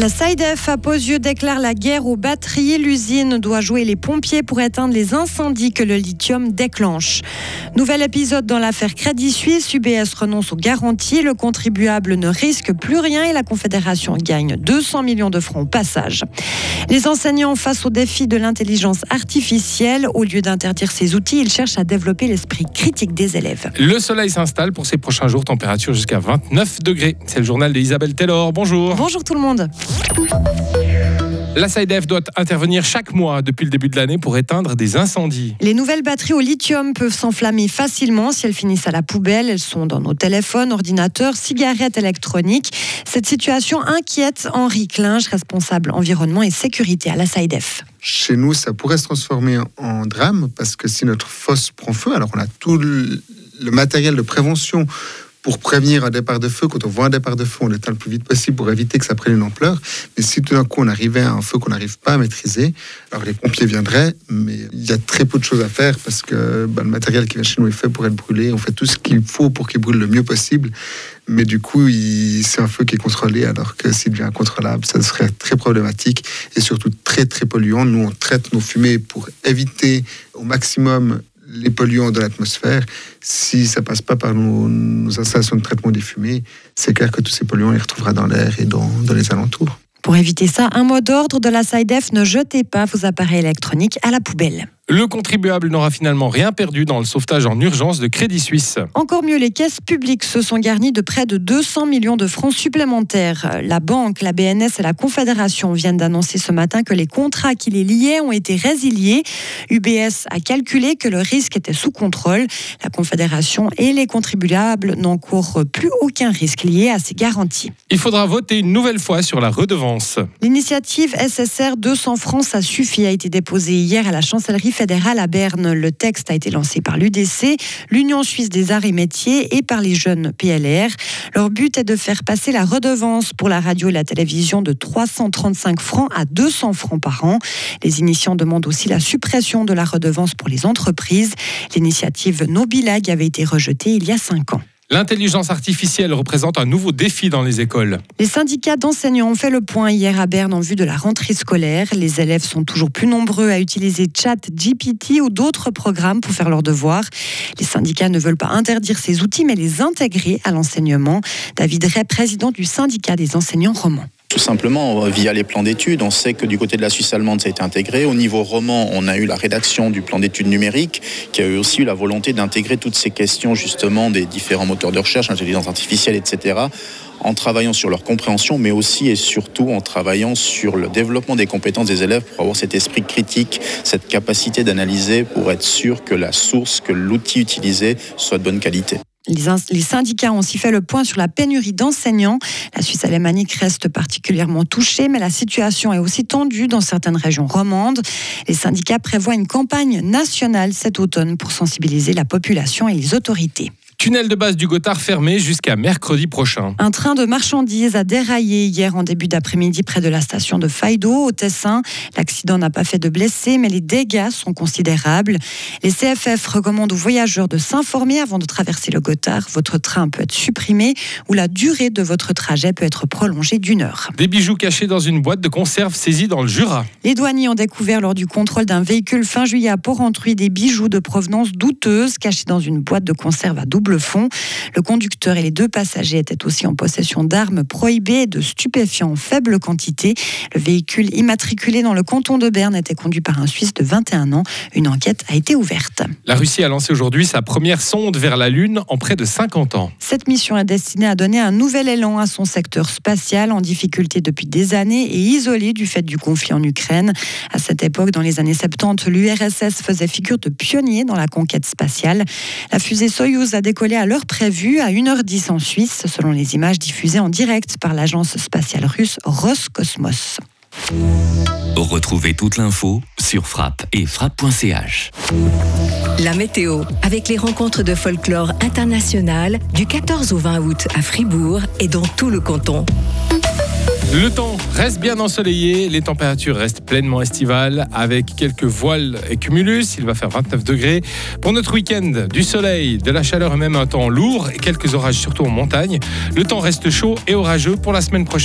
La SIDEF à Posieux déclare la guerre aux batteries. L'usine doit jouer les pompiers pour éteindre les incendies que le lithium déclenche. Nouvel épisode dans l'affaire Crédit Suisse. UBS renonce aux garanties. Le contribuable ne risque plus rien et la Confédération gagne 200 millions de francs au passage. Les enseignants face au défi de l'intelligence artificielle, au lieu d'interdire ces outils, ils cherchent à développer l'esprit critique des élèves. Le soleil s'installe pour ces prochains jours, température jusqu'à 29 degrés. C'est le journal d'Isabelle Taylor. Bonjour. Bonjour tout le monde. La SIDEF doit intervenir chaque mois depuis le début de l'année pour éteindre des incendies. Les nouvelles batteries au lithium peuvent s'enflammer facilement si elles finissent à la poubelle. Elles sont dans nos téléphones, ordinateurs, cigarettes électroniques. Cette situation inquiète Henri Klinge, responsable environnement et sécurité à la SIDEF. Chez nous, ça pourrait se transformer en drame parce que si notre fosse prend feu, alors on a tout le matériel de prévention pour prévenir un départ de feu. Quand on voit un départ de feu, on l'éteint le plus vite possible pour éviter que ça prenne une ampleur. Mais si tout d'un coup on arrivait à un feu qu'on n'arrive pas à maîtriser, alors les pompiers viendraient, mais il y a très peu de choses à faire parce que ben, le matériel qui vient chez nous est fait pour être brûlé. On fait tout ce qu'il faut pour qu'il brûle le mieux possible. Mais du coup, c'est un feu qui est contrôlé, alors que s'il devient incontrôlable, ça serait très problématique et surtout très très polluant. Nous, on traite nos fumées pour éviter au maximum les polluants de l'atmosphère, si ça passe pas par nos, installations de traitement des fumées, c'est clair que tous ces polluants, les retrouvera dans l'air et dans, dans les alentours. Pour éviter ça, un mot d'ordre de la SIDEF, ne jetez pas vos appareils électroniques à la poubelle. Le contribuable n'aura finalement rien perdu dans le sauvetage en urgence de Crédit Suisse. Encore mieux, les caisses publiques se sont garnies de près de 200 millions de francs supplémentaires. La banque, la BNS et la Confédération viennent d'annoncer ce matin que les contrats qui les liaient ont été résiliés. UBS a calculé que le risque était sous contrôle. La Confédération et les contribuables n'encourent plus aucun risque lié à ces garanties. Il faudra voter une nouvelle fois sur la redevance. L'initiative SSR 200 francs, ça suffit, a été déposée hier à la chancellerie à Berne. Le texte a été lancé par l'UDC, l'Union suisse des arts et métiers et par les jeunes PLR. Leur but est de faire passer la redevance pour la radio et la télévision de 335 francs à 200 francs par an. Les initiants demandent aussi la suppression de la redevance pour les entreprises. L'initiative Nobilag avait été rejetée il y a cinq ans. L'intelligence artificielle représente un nouveau défi dans les écoles. Les syndicats d'enseignants ont fait le point hier à Berne en vue de la rentrée scolaire. Les élèves sont toujours plus nombreux à utiliser Chat, GPT ou d'autres programmes pour faire leurs devoirs. Les syndicats ne veulent pas interdire ces outils, mais les intégrer à l'enseignement. David Ray, président du syndicat des enseignants romans. Tout simplement via les plans d'études. On sait que du côté de la Suisse allemande, ça a été intégré. Au niveau roman, on a eu la rédaction du plan d'études numériques, qui a eu aussi la volonté d'intégrer toutes ces questions justement des différents moteurs de recherche, intelligence artificielle, etc en travaillant sur leur compréhension, mais aussi et surtout en travaillant sur le développement des compétences des élèves pour avoir cet esprit critique, cette capacité d'analyser pour être sûr que la source, que l'outil utilisé soit de bonne qualité. Les, syndicats ont aussi fait le point sur la pénurie d'enseignants. La Suisse alémanique reste particulièrement touchée, mais la situation est aussi tendue dans certaines régions romandes. Les syndicats prévoient une campagne nationale cet automne pour sensibiliser la population et les autorités. Tunnel de base du Gothard fermé jusqu'à mercredi prochain. Un train de marchandises a déraillé hier en début d'après-midi près de la station de Faido au Tessin. L'accident n'a pas fait de blessés, mais les dégâts sont considérables. Les CFF recommandent aux voyageurs de s'informer avant de traverser le Gothard. Votre train peut être supprimé ou la durée de votre trajet peut être prolongée d'une heure. Des bijoux cachés dans une boîte de conserve saisie dans le Jura. Les douaniers ont découvert lors du contrôle d'un véhicule fin juillet à Porrentruy des bijoux de provenance douteuse cachés dans une boîte de conserve à double le fond. Le conducteur et les deux passagers étaient aussi en possession d'armes prohibées et de stupéfiants en faible quantité. Le véhicule immatriculé dans le canton de Berne était conduit par un Suisse de 21 ans. Une enquête a été ouverte. La Russie a lancé aujourd'hui sa première sonde vers la Lune en près de 50 ans. Cette mission est destinée à donner un nouvel élan à son secteur spatial en difficulté depuis des années et isolé du fait du conflit en Ukraine. À cette époque, dans les années 70, l'URSS faisait figure de pionnier dans la conquête spatiale. La fusée Soyuz a découvert à l'heure prévue à 1h10 en Suisse, selon les images diffusées en direct par l'agence spatiale russe Roscosmos. Retrouvez toute l'info sur frappe et frappe.ch. La météo, avec les rencontres de folklore international du 14 au 20 août à Fribourg et dans tout le canton. Le temps reste bien ensoleillé, les températures restent pleinement estivales avec quelques voiles et cumulus. Il va faire 29 degrés. Pour notre week-end, du soleil, de la chaleur et même un temps lourd et quelques orages surtout en montagne. Le temps reste chaud et orageux pour la semaine prochaine.